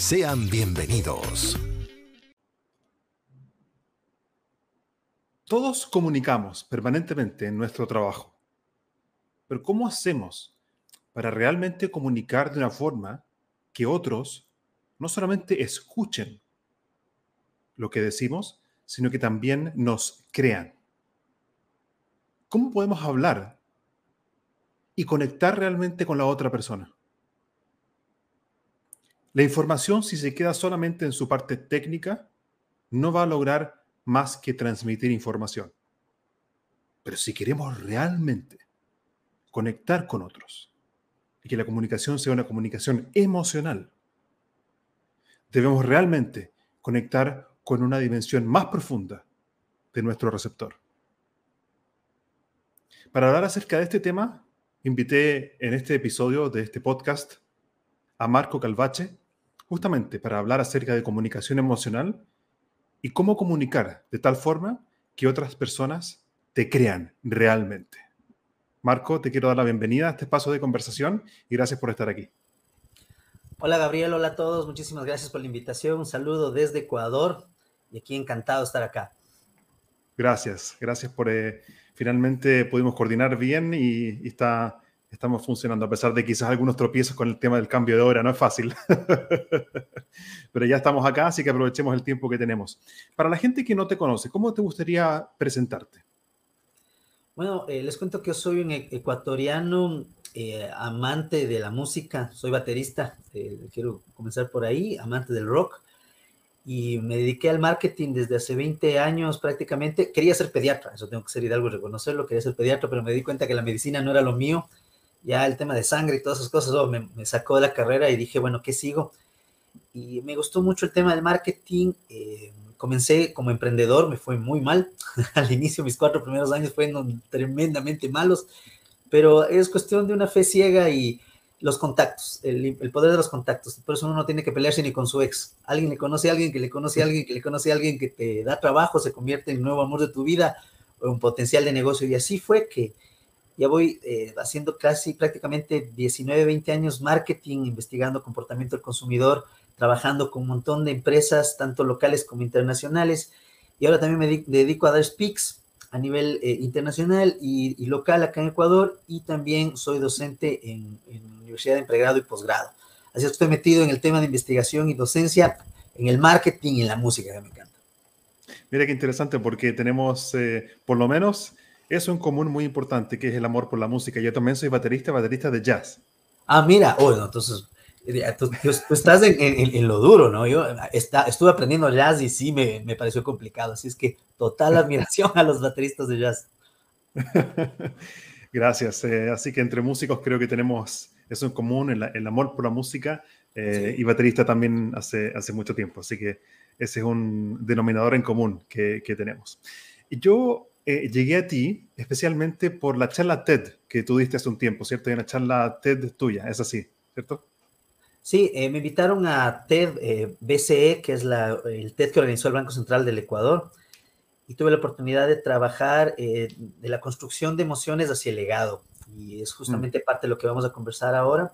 Sean bienvenidos. Todos comunicamos permanentemente en nuestro trabajo. Pero ¿cómo hacemos para realmente comunicar de una forma que otros no solamente escuchen lo que decimos, sino que también nos crean? ¿Cómo podemos hablar y conectar realmente con la otra persona? La información, si se queda solamente en su parte técnica, no va a lograr más que transmitir información. Pero si queremos realmente conectar con otros y que la comunicación sea una comunicación emocional, debemos realmente conectar con una dimensión más profunda de nuestro receptor. Para hablar acerca de este tema, invité en este episodio de este podcast a Marco Calvache, justamente para hablar acerca de comunicación emocional y cómo comunicar de tal forma que otras personas te crean realmente. Marco, te quiero dar la bienvenida a este espacio de conversación y gracias por estar aquí. Hola Gabriel, hola a todos, muchísimas gracias por la invitación, un saludo desde Ecuador y aquí encantado de estar acá. Gracias, gracias por eh, finalmente pudimos coordinar bien y, y está estamos funcionando, a pesar de quizás algunos tropiezos con el tema del cambio de hora, no es fácil. Pero ya estamos acá, así que aprovechemos el tiempo que tenemos. Para la gente que no te conoce, ¿cómo te gustaría presentarte? Bueno, eh, les cuento que yo soy un e-, ecuatoriano eh, amante de la música, soy baterista, eh, quiero comenzar por ahí, amante del rock, y me dediqué al marketing desde hace 20 años prácticamente. Quería ser pediatra, eso tengo que ser hidalgo y reconocerlo, quería ser pediatra, pero me di cuenta que la medicina no era lo mío ya el tema de sangre y todas esas cosas oh, me, sacó de la carrera y dije, bueno, ¿qué sigo? Y me gustó mucho el tema del marketing. Eh, comencé como emprendedor, me fue muy mal. Al inicio, mis cuatro primeros años fueron tremendamente malos, pero es cuestión de una fe ciega y los contactos, el, poder de los contactos. Por eso uno no tiene que pelearse ni con su ex. Alguien le conoce a alguien, que le conoce a alguien, que le conoce a alguien que te da trabajo, se convierte en el nuevo amor de tu vida o un potencial de negocio. Y así fue que ya voy eh, haciendo casi prácticamente 19, 20 años marketing, investigando comportamiento del consumidor, trabajando con un montón de empresas, tanto locales como internacionales. Y ahora también me dedico a dar speaks a nivel eh, internacional y, local acá en Ecuador y también soy docente en, Universidad de Pregrado y Posgrado. Así que estoy metido en el tema de investigación y docencia, en el marketing y en la música, que me encanta. Mira qué interesante porque tenemos, eh, por lo menos, eso en común muy importante, que es el amor por la música. Yo también soy baterista, baterista de jazz. Ah, mira, bueno, entonces eh, tú, estás en, lo duro, ¿no? Yo está, estuve aprendiendo jazz y sí me, me pareció complicado, así es que total admiración a los bateristas de jazz. Gracias. Eh, así que entre músicos creo que tenemos eso en común, el, amor por la música eh, y baterista también hace, hace mucho tiempo. Así que ese es un denominador en común que, que tenemos. Yo eh, llegué a ti especialmente por la charla TED que tú diste hace un tiempo, ¿cierto? Hay una charla TED tuya, es así, ¿cierto? Sí, eh, me invitaron a TED eh, BCE, que es el TED que organizó el Banco Central del Ecuador, y tuve la oportunidad de trabajar de la construcción de emociones hacia el legado. Y es justamente mm. parte de lo que vamos a conversar ahora,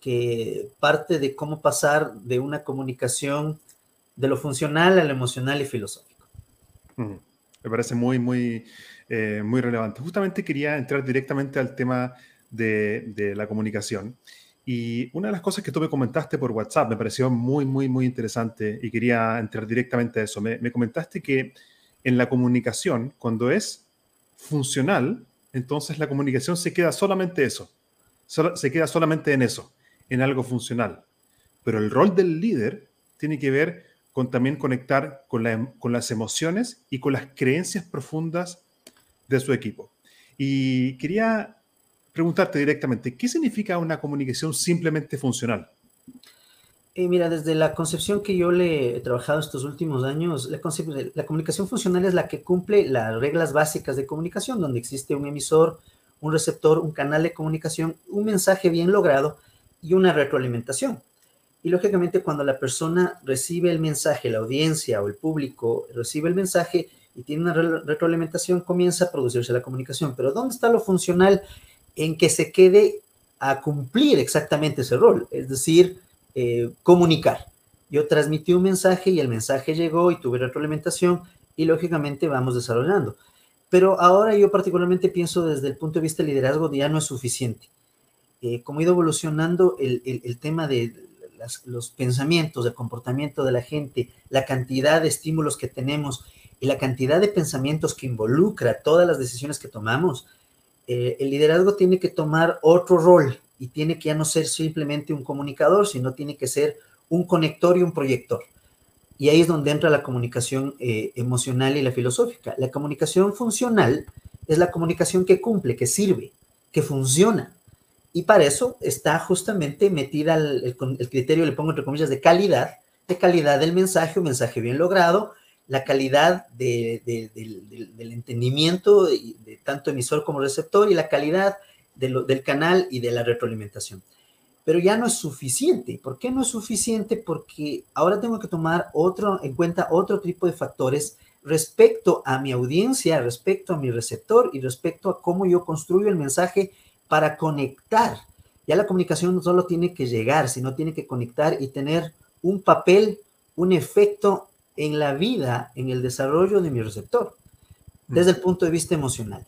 que parte de cómo pasar de una comunicación de lo funcional a lo emocional y filosófico. Mm. Me parece muy, muy, eh, muy relevante. Justamente quería entrar directamente al tema de, la comunicación. Y una de las cosas que tú me comentaste por WhatsApp me pareció muy, muy, muy interesante y quería entrar directamente a eso. Me, comentaste que en la comunicación, cuando es funcional, entonces la comunicación se queda solamente eso, se queda solamente en eso, en algo funcional. Pero el rol del líder tiene que ver con también conectar con, con las emociones y con las creencias profundas de su equipo. Y quería preguntarte directamente, ¿qué significa una comunicación simplemente funcional? Eh, mira, desde la concepción que yo le he trabajado estos últimos años, la, la, comunicación funcional es la que cumple las reglas básicas de comunicación, donde existe un emisor, un receptor, un canal de comunicación, un mensaje bien logrado y una retroalimentación. Y lógicamente cuando la persona recibe el mensaje, la audiencia o el público recibe el mensaje y tiene una retroalimentación, comienza a producirse la comunicación. Pero ¿dónde está lo funcional en que se quede a cumplir exactamente ese rol? Es decir, eh, comunicar. Yo transmití un mensaje y el mensaje llegó y tuve retroalimentación y lógicamente vamos desarrollando. Pero ahora yo particularmente pienso desde el punto de vista del liderazgo ya no es suficiente. Eh, como ha ido evolucionando el, el, tema de los pensamientos, el comportamiento de la gente, la cantidad de estímulos que tenemos y la cantidad de pensamientos que involucra todas las decisiones que tomamos, eh, el liderazgo tiene que tomar otro rol y tiene que ya no ser simplemente un comunicador, sino tiene que ser un conector y un proyector. Y ahí es donde entra la comunicación eh, emocional y la filosófica. La comunicación funcional es la comunicación que cumple, que sirve, que funciona. Y para eso está justamente metida el, criterio, le pongo entre comillas, de calidad, de calidad del mensaje, un mensaje bien logrado, la calidad del entendimiento de, tanto emisor como receptor y la calidad del canal y de la retroalimentación. Pero ya no es suficiente. ¿Por qué no es suficiente? Porque ahora tengo que tomar otro, en cuenta otro tipo de factores respecto a mi audiencia, respecto a mi receptor y respecto a cómo yo construyo el mensaje para conectar. Ya la comunicación no solo tiene que llegar, sino tiene que conectar y tener un papel, un efecto en la vida, en el desarrollo de mi receptor, desde el punto de vista emocional.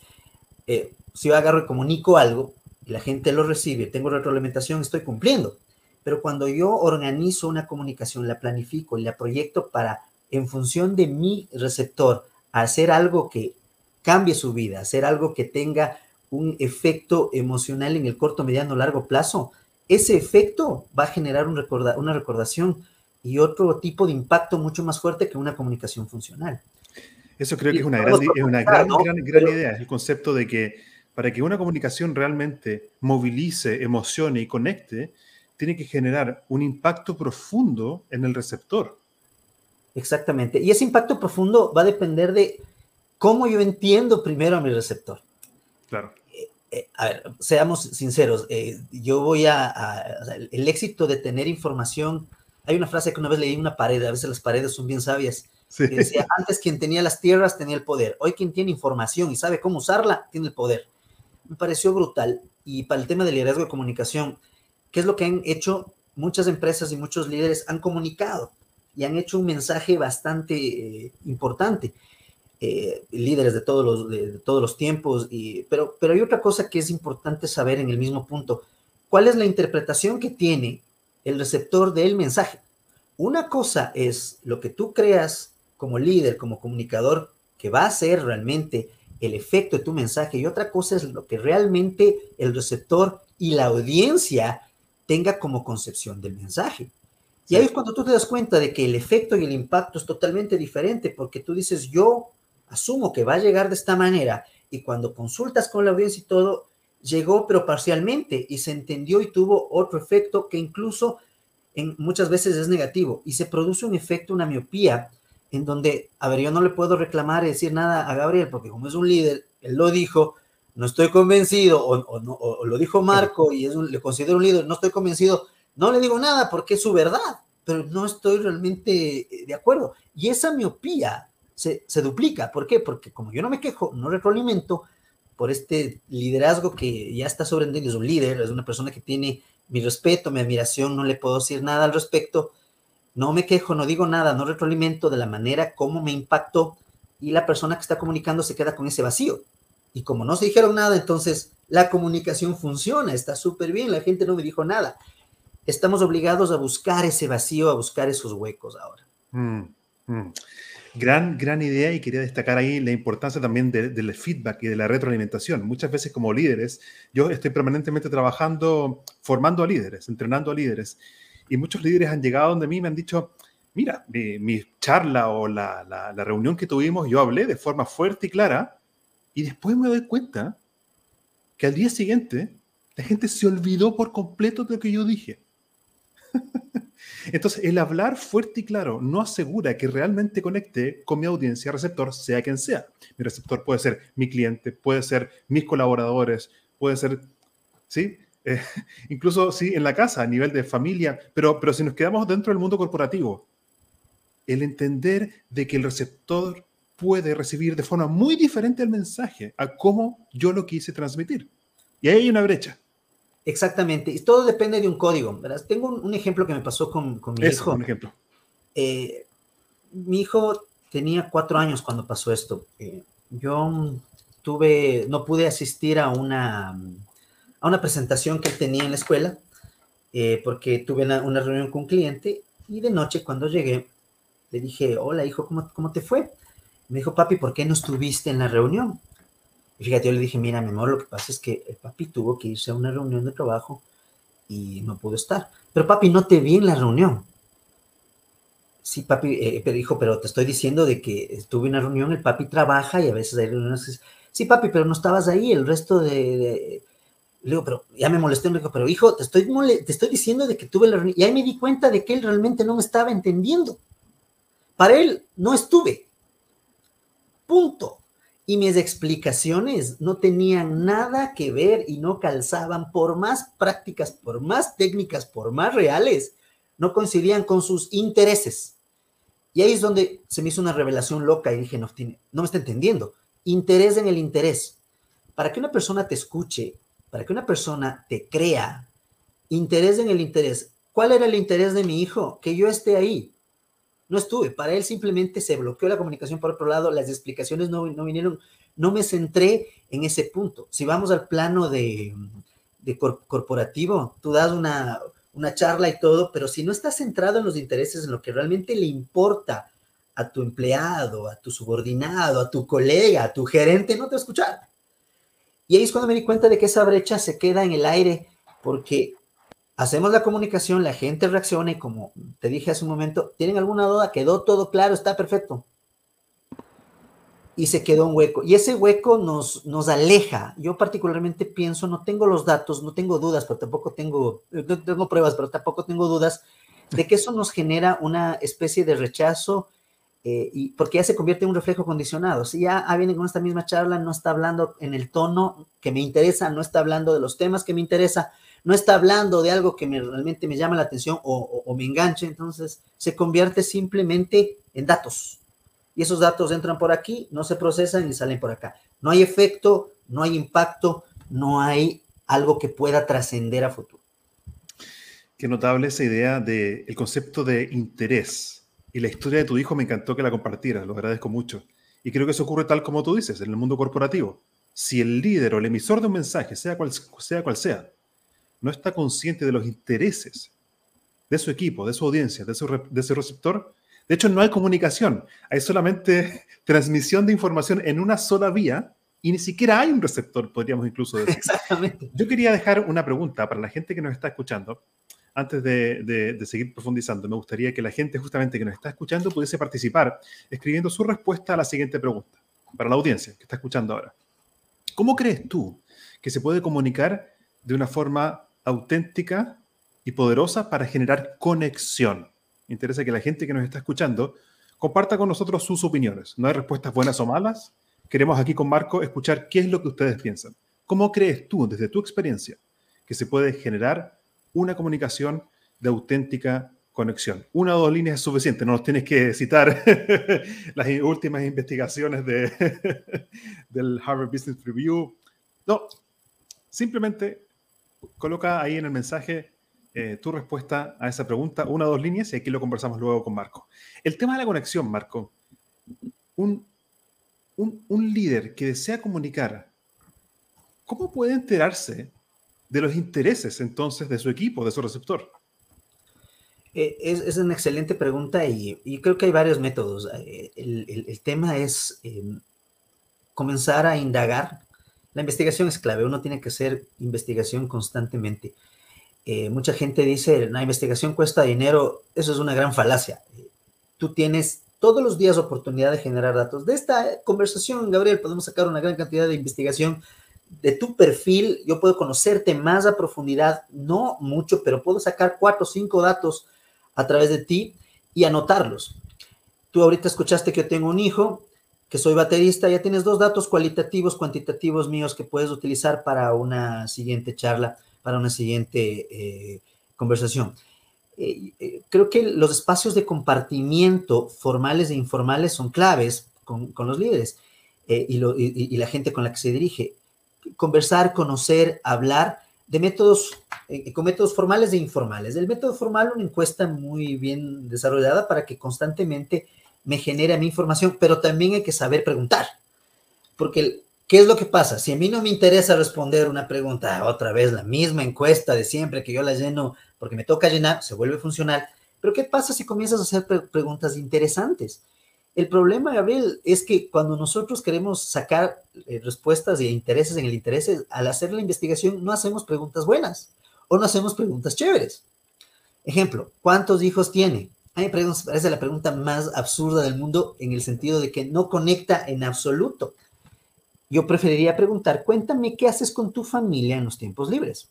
Eh, si yo agarro y comunico algo y la gente lo recibe, tengo retroalimentación, estoy cumpliendo. Pero cuando yo organizo una comunicación, la planifico y la proyecto para, en función de mi receptor, hacer algo que cambie su vida, hacer algo que tenga un efecto emocional en el corto, mediano, largo plazo, ese efecto va a generar un una recordación y otro tipo de impacto mucho más fuerte que una comunicación funcional. Eso creo que es una, gran, una gran, gran, idea, el concepto de que para que una comunicación realmente movilice, emocione y conecte, tiene que generar un impacto profundo en el receptor. Exactamente. Y ese impacto profundo va a depender de cómo yo entiendo primero a mi receptor. Claro. Eh, a ver, seamos sinceros, eh, yo voy a, el éxito de tener información, hay una frase que una vez leí en una pared, a veces las paredes son bien sabias, que decía, antes quien tenía las tierras tenía el poder, hoy quien tiene información y sabe cómo usarla, tiene el poder me pareció brutal. Y para el tema del liderazgo de comunicación, ¿qué es lo que han hecho muchas empresas y muchos líderes? Han comunicado y han hecho un mensaje bastante eh, importante. Eh, líderes de todos los, de, todos los tiempos, y, pero, pero hay otra cosa que es importante saber en el mismo punto. ¿Cuál es la interpretación que tiene el receptor del mensaje? Una cosa es lo que tú creas como líder, como comunicador, que va a ser realmente el efecto de tu mensaje y otra cosa es lo que realmente el receptor y la audiencia tenga como concepción del mensaje. Y ahí es cuando tú te das cuenta de que el efecto y el impacto es totalmente diferente porque tú dices, yo asumo que va a llegar de esta manera y cuando consultas con la audiencia y todo, llegó pero parcialmente y se entendió y tuvo otro efecto que incluso en, muchas veces es negativo y se produce un efecto, una miopía en donde, a ver, yo no le puedo reclamar y decir nada a Gabriel, porque como es un líder, él lo dijo, no estoy convencido, o, lo dijo Marco y es le considero un líder, no estoy convencido, no le digo nada porque es su verdad, pero no estoy realmente eh, de acuerdo. Y esa miopía se, duplica. ¿Por qué? Porque como yo no me quejo, no retroalimento por este liderazgo que ya está sobreentendido, es un líder, es una persona que tiene mi respeto, mi admiración, no le puedo decir nada al respecto, no me quejo, no digo nada, no retroalimento de la manera como me impactó y la persona que está comunicando se queda con ese vacío. Y como no se dijeron nada, entonces la comunicación funciona, está súper bien, la gente no me dijo nada. Estamos obligados a buscar ese vacío, a buscar esos huecos ahora. Mm, mm. Gran, gran idea y quería destacar ahí la importancia también del feedback y de la retroalimentación. Muchas veces como líderes, yo estoy permanentemente trabajando, formando a líderes, entrenando a líderes, y muchos líderes han llegado donde mí me han dicho, mira, mi, charla o la, la, la reunión que tuvimos, yo hablé de forma fuerte y clara, y después me doy cuenta que al día siguiente la gente se olvidó por completo de lo que yo dije. Entonces, el hablar fuerte y claro no asegura que realmente conecte con mi audiencia receptor, sea quien sea. Mi receptor puede ser mi cliente, puede ser mis colaboradores, puede ser, ¿sí? Eh, incluso, sí, en la casa, a nivel de familia, pero, pero si nos quedamos dentro del mundo corporativo, el entender de que el receptor puede recibir de forma muy diferente el mensaje a cómo yo lo quise transmitir. Y ahí hay una brecha. Exactamente. Y todo depende de un código. ¿verdad? Tengo un, ejemplo que me pasó con, con mi Eso, hijo. Un ejemplo. Eh, mi hijo tenía cuatro años cuando pasó esto. Eh, yo tuve, no pude asistir a una, a una presentación que él tenía en la escuela eh, porque tuve una, una, reunión con un cliente y de noche cuando llegué le dije, hola hijo, ¿cómo, cómo te fue? Me dijo, papi, ¿por qué no estuviste en la reunión? Y fíjate, yo le dije, mira, mi amor, lo que pasa es que el papi tuvo que irse a una reunión de trabajo y no pudo estar. Pero papi, no te vi en la reunión. Sí, papi, eh, pero dijo, pero te estoy diciendo de que estuve en una reunión, el papi trabaja y a veces hay reuniones. Sí, papi, pero no estabas ahí, el resto de... Le digo, pero ya me molesté, le digo, pero hijo, te estoy, te estoy diciendo de que tuve la reunión. Y ahí me di cuenta de que él realmente no me estaba entendiendo. Para él, no estuve. Punto y mis explicaciones no tenían nada que ver y no calzaban, por más prácticas, por más técnicas, por más reales, no coincidían con sus intereses. Y ahí es donde se me hizo una revelación loca y dije, no, no me está entendiendo. Interés en el interés. Para que una persona te escuche, para que una persona te crea, interés en el interés. ¿Cuál era el interés de mi hijo? Que yo esté ahí no estuve. Para él simplemente se bloqueó la comunicación por otro lado, las explicaciones no, no vinieron, no me centré en ese punto. Si vamos al plano de, corporativo, tú das una, una charla y todo, pero si no estás centrado en los intereses, en lo que realmente le importa a tu empleado, a tu subordinado, a tu colega, a tu gerente, no te va a escuchar. Y ahí es cuando me di cuenta de que esa brecha se queda en el aire, porque hacemos la comunicación, la gente reacciona y como te dije hace un momento, ¿tienen alguna duda? Quedó todo claro, está perfecto. Y se quedó un hueco. Y ese hueco nos, nos aleja. Yo particularmente pienso, no tengo los datos, no tengo dudas, pero tampoco tengo, no pruebas, pero tampoco tengo dudas de que eso nos genera una especie de rechazo eh, y porque ya se convierte en un reflejo condicionado. Si ya ah, viene con esta misma charla, no está hablando en el tono que me interesa, no está hablando de los temas que me interesa, no está hablando de algo que me, realmente me llama la atención o, me enganche, entonces se convierte simplemente en datos. Y esos datos entran por aquí, no se procesan y salen por acá. No hay efecto, no hay impacto, no hay algo que pueda trascender a futuro. Qué notable esa idea del el concepto de interés. Y la historia de tu hijo me encantó que la compartieras, lo agradezco mucho. Y creo que eso ocurre tal como tú dices, en el mundo corporativo. Si el líder o el emisor de un mensaje, sea, cual sea no está consciente de los intereses de su equipo, de su audiencia, de, su, de ese receptor, de hecho no hay comunicación, hay solamente transmisión de información en una sola vía y ni siquiera hay un receptor, podríamos incluso decir. Exactamente. Yo quería dejar una pregunta para la gente que nos está escuchando. Antes de, de, seguir profundizando, me gustaría que la gente justamente que nos está escuchando pudiese participar escribiendo su respuesta a la siguiente pregunta, para la audiencia que está escuchando ahora. ¿Cómo crees tú que se puede comunicar de una forma auténtica y poderosa para generar conexión. Interesa que la gente que nos está escuchando comparta con nosotros sus opiniones. No hay respuestas buenas o malas. Queremos aquí con Marco escuchar qué es lo que ustedes piensan. ¿Cómo crees tú, desde tu experiencia, que se puede generar una comunicación de auténtica conexión? Una o dos líneas es suficiente, no nos tienes que citar las últimas investigaciones de, del Harvard Business Review. No, simplemente coloca ahí en el mensaje eh, tu respuesta a esa pregunta, una o dos líneas, y aquí lo conversamos luego con Marco. El tema de la conexión, Marco. Un, un, líder que desea comunicar, ¿cómo puede enterarse de los intereses entonces de su equipo, de su receptor? Eh, es, una excelente pregunta y, creo que hay varios métodos. Eh, el, tema es comenzar a indagar. La investigación es clave, uno tiene que hacer investigación constantemente. Eh, mucha gente dice, la investigación cuesta dinero, eso es una gran falacia. Tú tienes todos los días oportunidad de generar datos. De esta conversación, Gabriel, podemos sacar una gran cantidad de investigación de tu perfil. Yo puedo conocerte más a profundidad, no mucho, pero puedo sacar cuatro o cinco datos a través de ti y anotarlos. Tú ahorita escuchaste que yo tengo un hijo, que soy baterista, ya tienes dos datos cualitativos, cuantitativos míos que puedes utilizar para una siguiente charla, para una siguiente eh, conversación. Eh, eh, creo que los espacios de compartimiento formales e informales son claves con, los líderes y, la gente con la que se dirige. Conversar, conocer, hablar de métodos, con métodos formales e informales. El método formal, una encuesta muy bien desarrollada para que constantemente me genere a mi información, pero también hay que saber preguntar. Porque, ¿qué es lo que pasa? Si a mí no me interesa responder una pregunta, otra vez la misma encuesta de siempre que yo la lleno porque me toca llenar, se vuelve funcional. Pero ¿qué pasa si comienzas a hacer preguntas interesantes? El problema, Gabriel, es que cuando nosotros queremos sacar eh, respuestas y intereses en el interés, al hacer la investigación no hacemos preguntas buenas o no hacemos preguntas chéveres. Ejemplo, ¿cuántos hijos tiene? A mí me parece la pregunta más absurda del mundo en el sentido de que no conecta en absoluto. Yo preferiría preguntar, cuéntame qué haces con tu familia en los tiempos libres.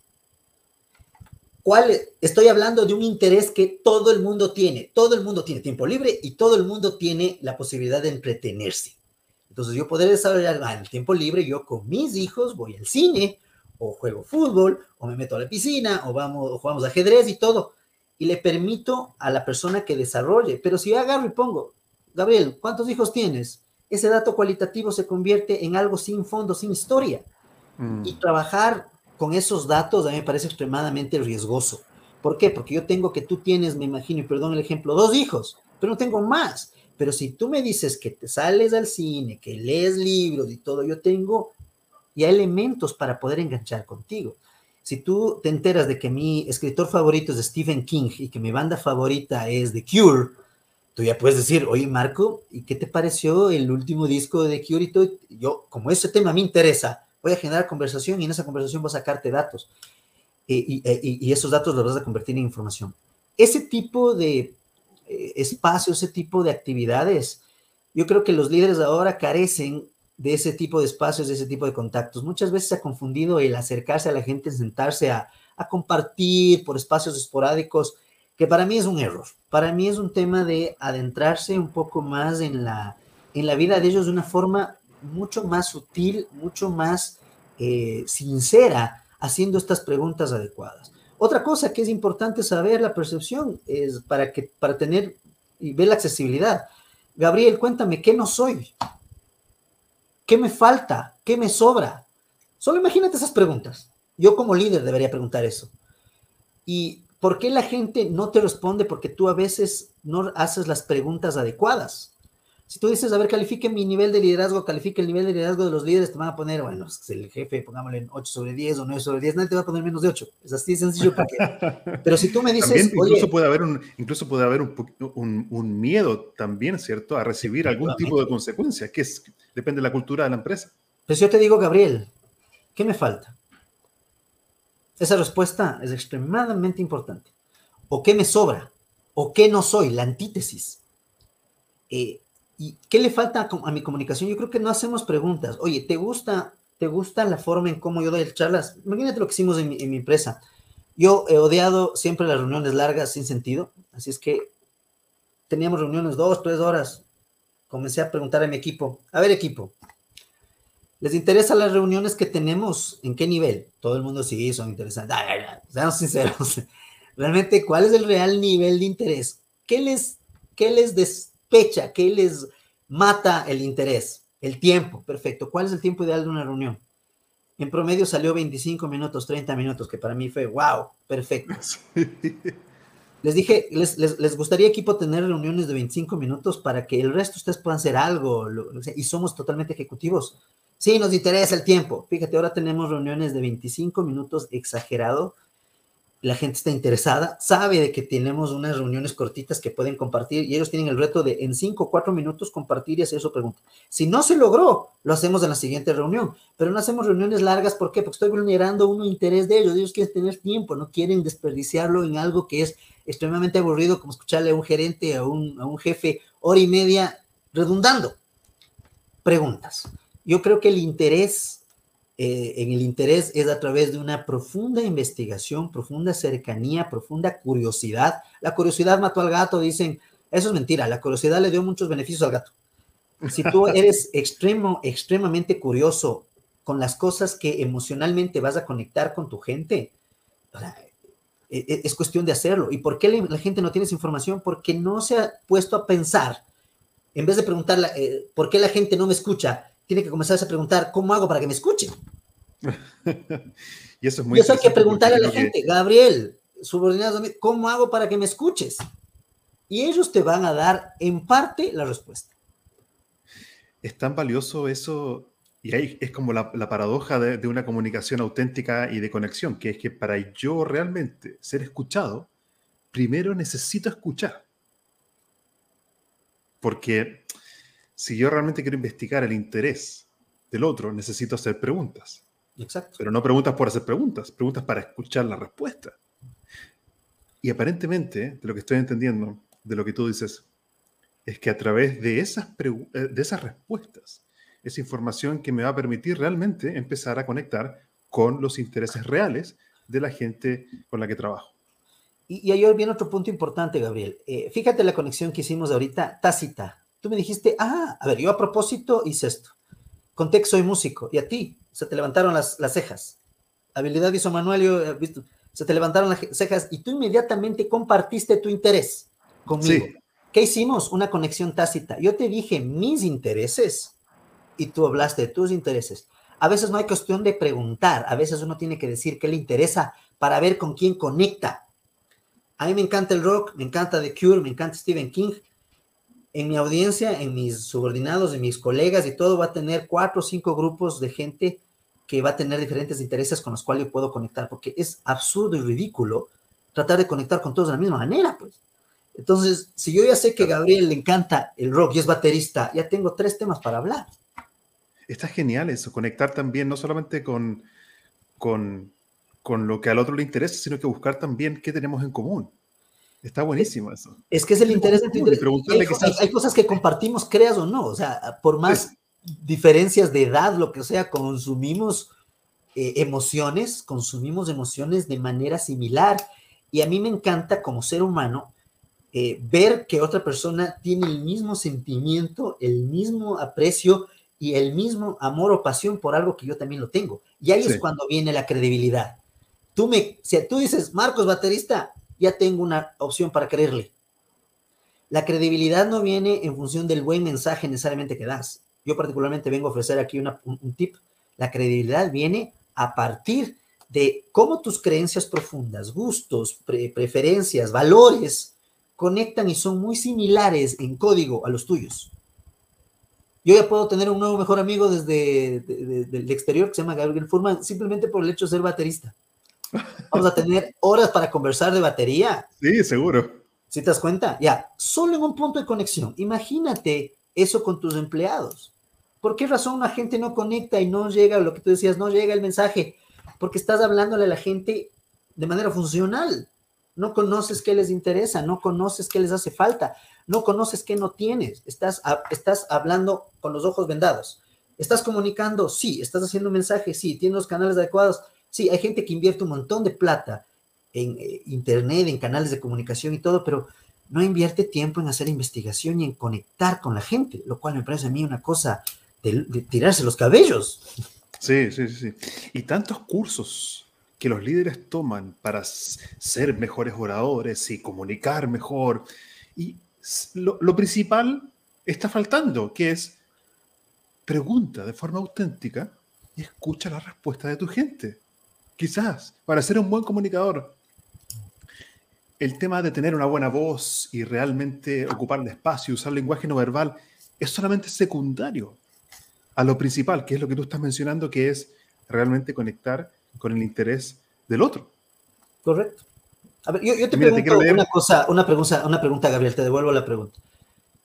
¿Cuál? Estoy hablando de un interés que todo el mundo tiene. Todo el mundo tiene tiempo libre y todo el mundo tiene la posibilidad de entretenerse. Entonces yo podré desarrollar ah, el tiempo libre, yo con mis hijos voy al cine, o juego fútbol, o me meto a la piscina, o vamos, o jugamos ajedrez y todo. Y le permito a la persona que desarrolle. Pero si yo agarro y pongo, Gabriel, ¿cuántos hijos tienes? Ese dato cualitativo se convierte en algo sin fondo, sin historia. Mm. Y trabajar con esos datos a mí me parece extremadamente riesgoso. ¿Por qué? Porque yo tengo que tú tienes, me imagino, y perdón el ejemplo, dos hijos, pero no tengo más. Pero si tú me dices que te sales al cine, que lees libros y todo, yo tengo ya elementos para poder enganchar contigo. Si tú te enteras de que mi escritor favorito es Stephen King y que mi banda favorita es The Cure, tú ya puedes decir, oye Marco, ¿y qué te pareció el último disco de The Cure? Y todo? Yo, como ese tema me interesa, voy a generar conversación y en esa conversación voy a sacarte datos. Eh, eh, y, esos datos los vas a convertir en información. Ese tipo de eh, espacios, ese tipo de actividades, yo creo que los líderes ahora carecen de ese tipo de espacios, de ese tipo de contactos. Muchas veces se ha confundido el acercarse a la gente, sentarse a, a compartir por espacios esporádicos, que para mí es un error. Para mí es un tema de adentrarse un poco más en la, en la vida de ellos de una forma mucho más sutil, mucho más eh, sincera, haciendo estas preguntas adecuadas. Otra cosa que es importante saber, la percepción, es para, que, para tener y ver la accesibilidad. Gabriel, cuéntame, ¿qué no soy? ¿Qué me falta? ¿Qué me sobra? Solo imagínate esas preguntas. Yo como líder debería preguntar eso. ¿Y por qué la gente no te responde? Porque tú a veces no haces las preguntas adecuadas. Si tú dices, a ver, califique mi nivel de liderazgo, califique el nivel de liderazgo de los líderes, te van a poner, bueno, el jefe, pongámosle en 8 sobre 10 o 9 sobre 10, nadie te va a poner menos de 8. Es así de sencillo. Pero si tú me dices. incluso puede haber, un, incluso puede haber un, un, miedo también, ¿cierto?, a recibir algún tipo de consecuencia, que es, depende de la cultura de la empresa. Pues yo te digo, Gabriel, ¿qué me falta? Esa respuesta es extremadamente importante. ¿O qué me sobra? ¿O qué no soy? La antítesis. Eh, ¿Y qué le falta a, mi comunicación? Yo creo que no hacemos preguntas. Oye, ¿te gusta, ¿te gusta la forma en cómo yo doy charlas? Imagínate lo que hicimos en mi, empresa. Yo he odiado siempre las reuniones largas sin sentido, así es que teníamos reuniones dos, tres horas. Comencé a preguntar a mi equipo, a ver equipo, ¿les interesan las reuniones que tenemos? ¿En qué nivel? Todo el mundo sí, son interesantes. seamos sinceros. Realmente, ¿cuál es el real nivel de interés? ¿Qué les, qué les des, fecha, ¿qué les mata el interés? El tiempo, perfecto. ¿Cuál es el tiempo ideal de una reunión? En promedio salió 25 minutos, 30 minutos, que para mí fue, wow, perfecto. Les dije, les, gustaría equipo tener reuniones de 25 minutos para que el resto ustedes puedan hacer algo y somos totalmente ejecutivos. Sí, nos interesa el tiempo. Fíjate, ahora tenemos reuniones de 25 minutos exagerado la gente está interesada, sabe de que tenemos unas reuniones cortitas que pueden compartir y ellos tienen el reto de en cinco o cuatro minutos compartir y hacer su pregunta. Si no se logró, lo hacemos en la siguiente reunión, pero no hacemos reuniones largas, ¿por qué? Porque estoy vulnerando un interés de ellos, ellos quieren tener tiempo, no quieren desperdiciarlo en algo que es extremadamente aburrido, como escucharle a un gerente, a un, a un jefe, hora y media redundando. Preguntas. Yo creo que el interés eh, en el interés es a través de una profunda investigación, profunda cercanía, profunda curiosidad. La curiosidad mató al gato, dicen, eso es mentira, la curiosidad le dio muchos beneficios al gato. Si tú eres extremo, extremadamente curioso con las cosas que emocionalmente vas a conectar con tu gente, e, e, es cuestión de hacerlo. ¿Y por qué la gente no tiene esa información? Porque no se ha puesto a pensar, en vez de preguntar eh, por qué la gente no me escucha, tiene que comenzar a preguntar, ¿cómo hago para que me escuchen? y eso es muy Y eso hay que preguntarle a la gente, Gabriel, subordinado, ¿cómo hago para que me escuches? Y ellos te van a dar en parte la respuesta. Es tan valioso eso, y ahí es como la, paradoja de, de, una comunicación auténtica y de conexión, que es que para yo realmente ser escuchado, primero necesito escuchar. Porque si yo realmente quiero investigar el interés del otro, necesito hacer preguntas. Exacto. Pero no preguntas por hacer preguntas, preguntas para escuchar la respuesta. Y aparentemente, de lo que estoy entendiendo, de lo que tú dices, es que a través de esas, eh, de esas respuestas, esa información que me va a permitir realmente empezar a conectar con los intereses reales de la gente con la que trabajo. Y, y ahí viene otro punto importante, Gabriel. Eh, fíjate la conexión que hicimos ahorita, tácita. Tú me dijiste, ah, a ver, yo a propósito hice esto. Contexto soy músico. Y a ti, se te levantaron las, las cejas. Habilidad hizo Manuel, yo, visto, se te levantaron las cejas y tú inmediatamente compartiste tu interés conmigo. ¿Qué hicimos? Una conexión tácita. Yo te dije mis intereses y tú hablaste de tus intereses. A veces no hay cuestión de preguntar, a veces uno tiene que decir qué le interesa para ver con quién conecta. A mí me encanta el rock, me encanta The Cure, me encanta Stephen King, en mi audiencia, en mis subordinados, en mis colegas y todo, va a tener cuatro o cinco grupos de gente que va a tener diferentes intereses con los cuales yo puedo conectar, porque es absurdo y ridículo tratar de conectar con todos de la misma manera, pues. Entonces, si yo ya sé que a Gabriel le encanta el rock y es baterista, ya tengo tres temas para hablar. Está genial eso, conectar también no solamente con, con, con lo que al otro le interesa, sino que buscar también qué tenemos en común. Está buenísimo eso. Es que es el interés interés. Hay, cosas que compartimos, creas o no. O sea, por más diferencias de edad, lo que sea, consumimos eh, emociones, consumimos emociones de manera similar. Y a mí me encanta como ser humano eh, ver que otra persona tiene el mismo sentimiento, el mismo aprecio y el mismo amor o pasión por algo que yo también lo tengo. Y ahí es cuando viene la credibilidad. Tú me, si tú dices, Marcos, baterista, ya tengo una opción para creerle. La credibilidad no viene en función del buen mensaje necesariamente que das. Yo particularmente vengo a ofrecer aquí un, tip. La credibilidad viene a partir de cómo tus creencias profundas, gustos, preferencias, valores conectan y son muy similares en código a los tuyos. Yo ya puedo tener un nuevo mejor amigo desde el exterior que se llama Gabriel Furman, simplemente por el hecho de ser baterista. Vamos a tener horas para conversar de batería. Sí, seguro. Si te das cuenta, ya, solo en un punto de conexión. Imagínate eso con tus empleados. ¿Por qué razón una gente no conecta y no llega, lo que tú decías, no llega el mensaje? Porque estás hablándole a la gente de manera funcional. No conoces qué les interesa, no conoces qué les hace falta, no conoces qué no tienes. Estás, estás hablando con los ojos vendados. ¿Estás comunicando? Sí. ¿Estás haciendo un mensaje? Sí. ¿Tienes los canales adecuados? Sí, hay gente que invierte un montón de plata en eh, internet, en canales de comunicación y todo, pero no invierte tiempo en hacer investigación y en conectar con la gente, lo cual me parece a mí una cosa de, tirarse los cabellos. Sí, sí, sí. Y tantos cursos que los líderes toman para ser mejores oradores y comunicar mejor. Y lo, lo principal está faltando, que es pregunta de forma auténtica y escucha la respuesta de tu gente. Quizás, para ser un buen comunicador, el tema de tener una buena voz y realmente ocupar el espacio, usar lenguaje no verbal, es solamente secundario a lo principal, que es lo que tú estás mencionando, que es realmente conectar con el interés del otro. Correcto. A ver, yo, te pregunto una cosa, una pregunta, una pregunta, Gabriel, te devuelvo la pregunta.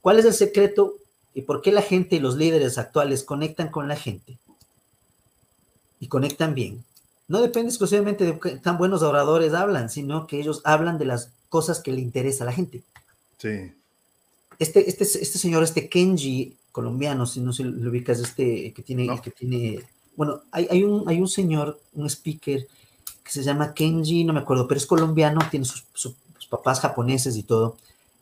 ¿Cuál es el secreto y por qué la gente y los líderes actuales conectan con la gente? Y conectan bien. No depende exclusivamente de qué tan buenos oradores hablan, sino que ellos hablan de las cosas que le interesa a la gente. Sí. Este, este, este señor, este Kenji colombiano, si no se lo ubicas, este que tiene, que tiene, bueno, hay, hay, un, hay un señor, un speaker que se llama Kenji, no me acuerdo, pero es colombiano, tiene sus, papás japoneses y todo.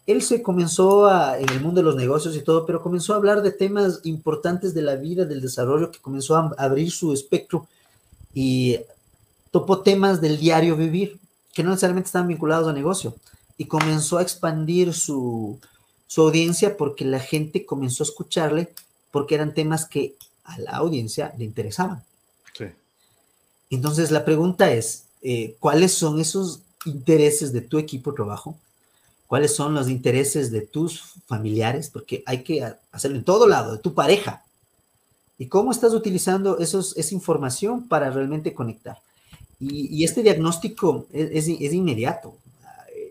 Él se comenzó a, en el mundo de los negocios y todo, pero comenzó a hablar de temas importantes de la vida, del desarrollo, que comenzó a abrir su espectro y topó temas del diario vivir, que no necesariamente estaban vinculados a negocio, y comenzó a expandir su, su audiencia porque la gente comenzó a escucharle porque eran temas que a la audiencia le interesaban. Sí. Entonces la pregunta es, eh, ¿cuáles son esos intereses de tu equipo de trabajo? ¿Cuáles son los intereses de tus familiares? Porque hay que hacerlo en todo lado, de tu pareja. ¿Y cómo estás utilizando esos, esa información para realmente conectar? Y, este diagnóstico es, inmediato.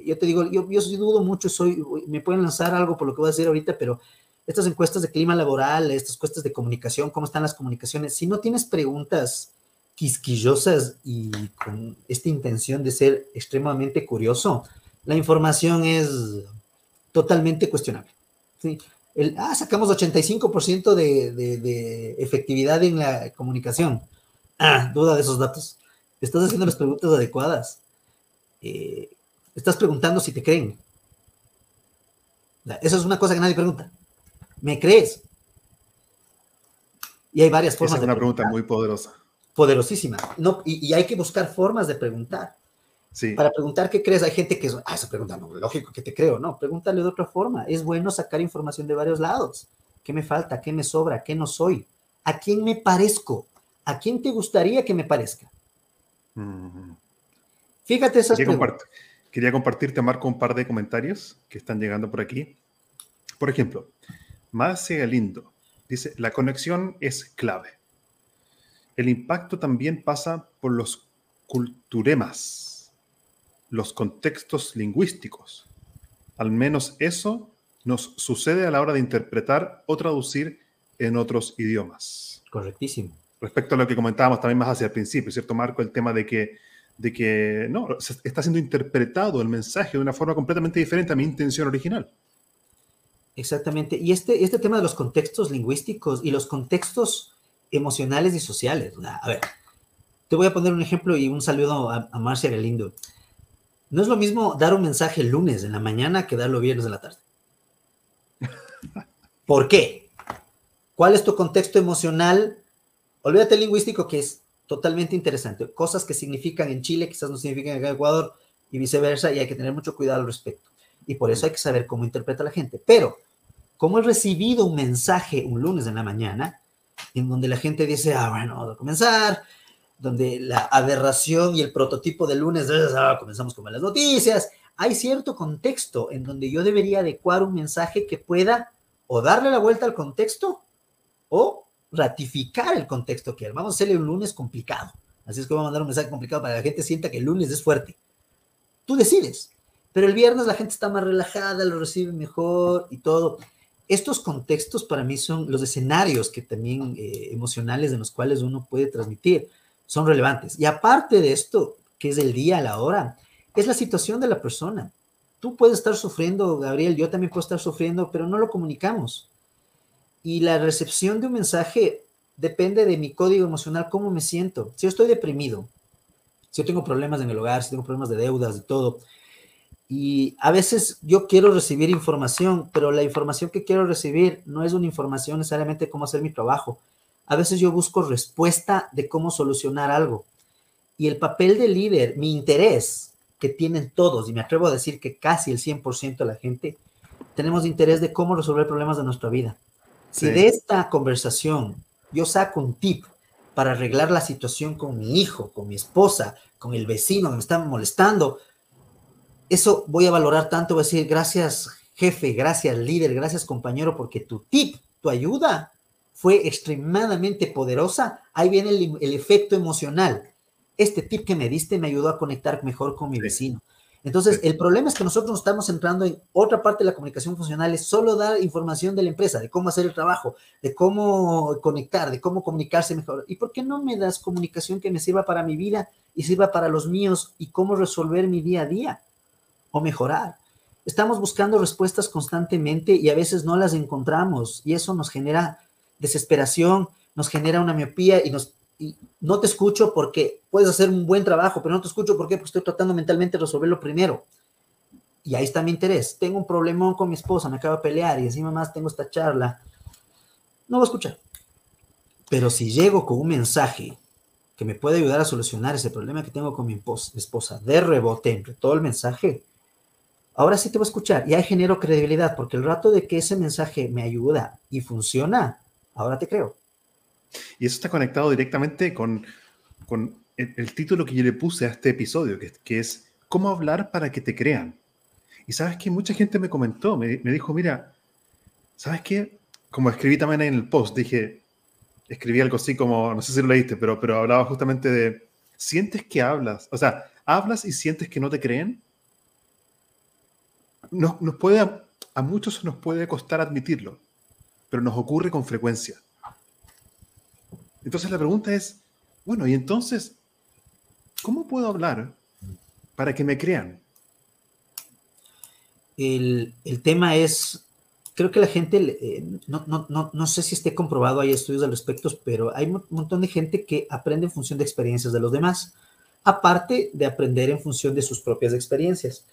Yo te digo, yo, yo dudo mucho, soy, me pueden lanzar algo por lo que voy a decir ahorita, pero estas encuestas de clima laboral, estas encuestas de comunicación, cómo están las comunicaciones, si no tienes preguntas quisquillosas y con esta intención de ser extremadamente curioso, la información es totalmente cuestionable. ¿sí? Ah, sacamos 85% de, de, efectividad en la comunicación. Ah, duda de esos datos. Estás haciendo las preguntas adecuadas. Eh, estás preguntando si te creen. Eso es una cosa que nadie pregunta. ¿Me crees? Y hay varias formas. Esa es una pregunta muy poderosa poderosísima. No, y, hay que buscar formas de preguntar. Sí. Para preguntar qué crees, hay gente que es, ah, esa pregunta no, lógico que te creo, no, pregúntale de otra forma. Es bueno sacar información de varios lados. ¿Qué me falta? ¿Qué me sobra? ¿Qué no soy? ¿A quién me parezco? ¿A quién te gustaría que me parezca? Fíjate esas quería, quería compartirte, Marco, un par de comentarios que están llegando por aquí. Por ejemplo, Marcia Galindo dice, la conexión es clave el impacto también pasa por los culturemas, los contextos lingüísticos. Al menos eso nos sucede a la hora de interpretar o traducir en otros idiomas. Correctísimo. Respecto a lo que comentábamos también más hacia el principio, ¿cierto, Marco? El tema de que, de que no, está siendo interpretado el mensaje de una forma completamente diferente a mi intención original. Exactamente. Y este, este tema de los contextos lingüísticos y los contextos emocionales y sociales. A ver, te voy a poner un ejemplo y un saludo a, Marcia Galindo. No es lo mismo dar un mensaje el lunes en la mañana que darlo viernes en la tarde. ¿Por qué? ¿Cuál es tu contexto emocional? Olvídate el lingüístico, que es totalmente interesante. Cosas que significan en Chile quizás no significan en Ecuador y viceversa, y hay que tener mucho cuidado al respecto. Y por eso hay que saber cómo interpreta la gente. Pero, como he recibido un mensaje un lunes en la mañana, en donde la gente dice, ah, bueno, vamos a comenzar, donde la aberración y el prototipo del lunes, ah, comenzamos con las noticias, hay cierto contexto en donde yo debería adecuar un mensaje que pueda o darle la vuelta al contexto o ratificar el contexto que Vamos a hacerle un lunes complicado. Así es que voy a mandar un mensaje complicado para que la gente sienta que el lunes es fuerte. Tú decides. Pero el viernes la gente está más relajada, lo recibe mejor y todo estos contextos para mí son los escenarios que también eh, emocionales en los cuales uno puede transmitir, son relevantes. Y aparte de esto, que es el día, la hora, es la situación de la persona. Tú puedes estar sufriendo, Gabriel, yo también puedo estar sufriendo, pero no lo comunicamos. Y la recepción de un mensaje depende de mi código emocional, cómo me siento. Si yo estoy deprimido, si yo tengo problemas en el hogar, si tengo problemas de deudas, de todo, y a veces yo quiero recibir información, pero la información que quiero recibir no es una información necesariamente cómo hacer mi trabajo. A veces yo busco respuesta de cómo solucionar algo. Y el papel de líder, mi interés que tienen todos, y me atrevo a decir que casi el 100% de la gente, tenemos interés de cómo resolver problemas de nuestra vida. Si de esta conversación yo saco un tip para arreglar la situación con mi hijo, con mi esposa, con el vecino que me está molestando, eso voy a valorar tanto, voy a decir gracias jefe, gracias líder, gracias compañero, porque tu tip, tu ayuda fue extremadamente poderosa. Ahí viene el, efecto emocional. Este tip que me diste me ayudó a conectar mejor con mi vecino. Entonces, el problema es que nosotros nos estamos centrando en otra parte de la comunicación funcional, es solo dar información de la empresa, de cómo hacer el trabajo, de cómo conectar, de cómo comunicarse mejor. ¿Y por qué no me das comunicación que me sirva para mi vida y sirva para los míos y cómo resolver mi día a día o mejorar? Estamos buscando respuestas constantemente y a veces no las encontramos y eso nos genera desesperación, nos genera una miopía y nos y no te escucho porque puedes hacer un buen trabajo, pero no te escucho porque estoy tratando mentalmente de resolverlo primero. Y ahí está mi interés. Tengo un problemón con mi esposa, me acabo de pelear y encima más tengo esta charla. No voy a escuchar. Pero si llego con un mensaje que me puede ayudar a solucionar ese problema que tengo con mi esposa de rebote entre todo el mensaje, ahora sí te voy a escuchar y ahí genero credibilidad porque el rato de que ese mensaje me ayuda y funciona, ahora te creo. Y eso está conectado directamente con, con el, título que yo le puse a este episodio, que, que, es ¿Cómo hablar para que te crean? Y sabes que mucha gente me comentó, me, me dijo, mira, ¿sabes qué? Como escribí también en el post, dije, escribí algo así como, no sé si lo leíste, pero, pero hablaba justamente de, ¿sientes que hablas? O sea, ¿hablas y sientes que no te creen? Nos, nos puede, a muchos nos puede costar admitirlo, pero nos ocurre con frecuencia. Entonces la pregunta es, bueno, y entonces, ¿cómo puedo hablar para que me crean? El, tema es, creo que la gente, eh, no, no, no, sé si esté comprobado, hay estudios al respecto, pero hay un montón de gente que aprende en función de experiencias de los demás, aparte de aprender en función de sus propias experiencias.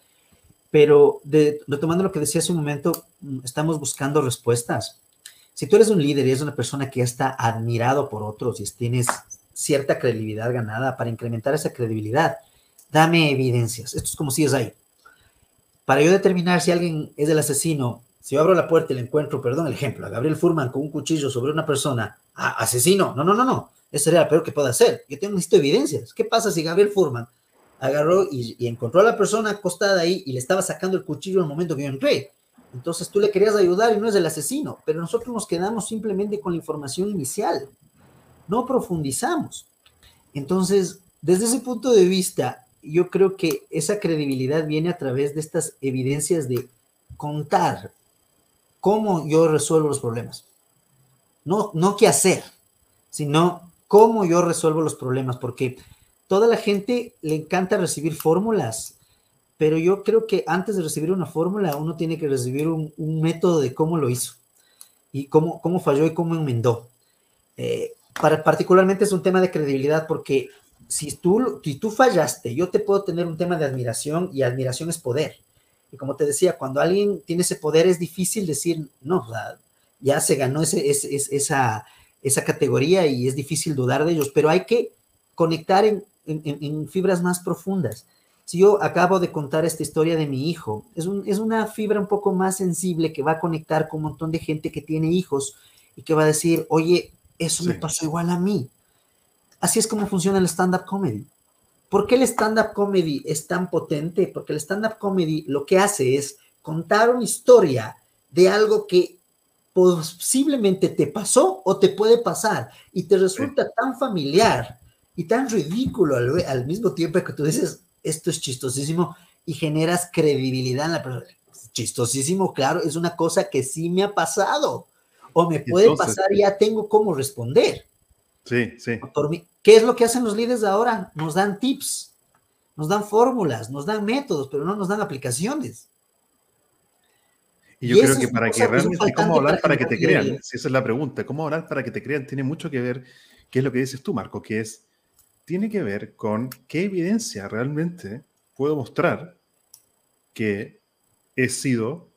Pero de, retomando lo que decía hace un momento, mm, estamos buscando respuestas. Si tú eres un líder y eres una persona que está admirado por otros y tienes cierta credibilidad ganada, para incrementar esa credibilidad, dame evidencias. Esto es como si es ahí. Para yo determinar si alguien es el asesino, si yo abro la puerta y le encuentro, perdón, el ejemplo, a Gabriel Furman con un cuchillo sobre una persona, ah, asesino, no, no, no, no, eso sería lo peor que pueda hacer. Yo tengo, necesito evidencias. ¿Qué pasa si Gabriel Furman agarró y, y, encontró a la persona acostada ahí y le estaba sacando el cuchillo en el momento que yo entré? Entonces tú le querías ayudar y no es el asesino, pero nosotros nos quedamos simplemente con la información inicial, no profundizamos. Entonces, desde ese punto de vista, yo creo que esa credibilidad viene a través de estas evidencias de contar cómo yo resuelvo los problemas. No, no qué hacer, sino cómo yo resuelvo los problemas, porque toda la gente le encanta recibir fórmulas, pero yo creo que antes de recibir una fórmula, uno tiene que recibir un, método de cómo lo hizo y cómo, cómo falló y cómo enmendó. Eh, para, particularmente es un tema de credibilidad porque si tú, si tú fallaste, yo te puedo tener un tema de admiración y admiración es poder. Y como te decía, cuando alguien tiene ese poder es difícil decir, no, ya se ganó esa, esa categoría y es difícil dudar de ellos, pero hay que conectar en fibras más profundas si yo acabo de contar esta historia de mi hijo, es, es una fibra un poco más sensible que va a conectar con un montón de gente que tiene hijos y que va a decir, oye, eso me pasó igual a mí. Así es como funciona el stand-up comedy. ¿Por qué el stand-up comedy es tan potente? Porque el stand-up comedy lo que hace es contar una historia de algo que posiblemente te pasó o te puede pasar y te resulta tan familiar y tan ridículo al, al mismo tiempo que tú dices, esto es chistosísimo y generas credibilidad en la persona. Chistosísimo, claro, es una cosa que sí me ha pasado o me puede pasar y ya tengo cómo responder. Sí, sí. ¿Qué es lo que hacen los líderes ahora? Nos dan tips, nos dan fórmulas, nos dan métodos, pero no nos dan aplicaciones. Y yo creo que para que realmente, ¿cómo hablar para que te crean? Si esa es la pregunta, ¿cómo hablar para que te crean? Tiene mucho que ver, qué es lo que dices tú, Marco, que es tiene que ver con qué evidencia realmente puedo mostrar que he sido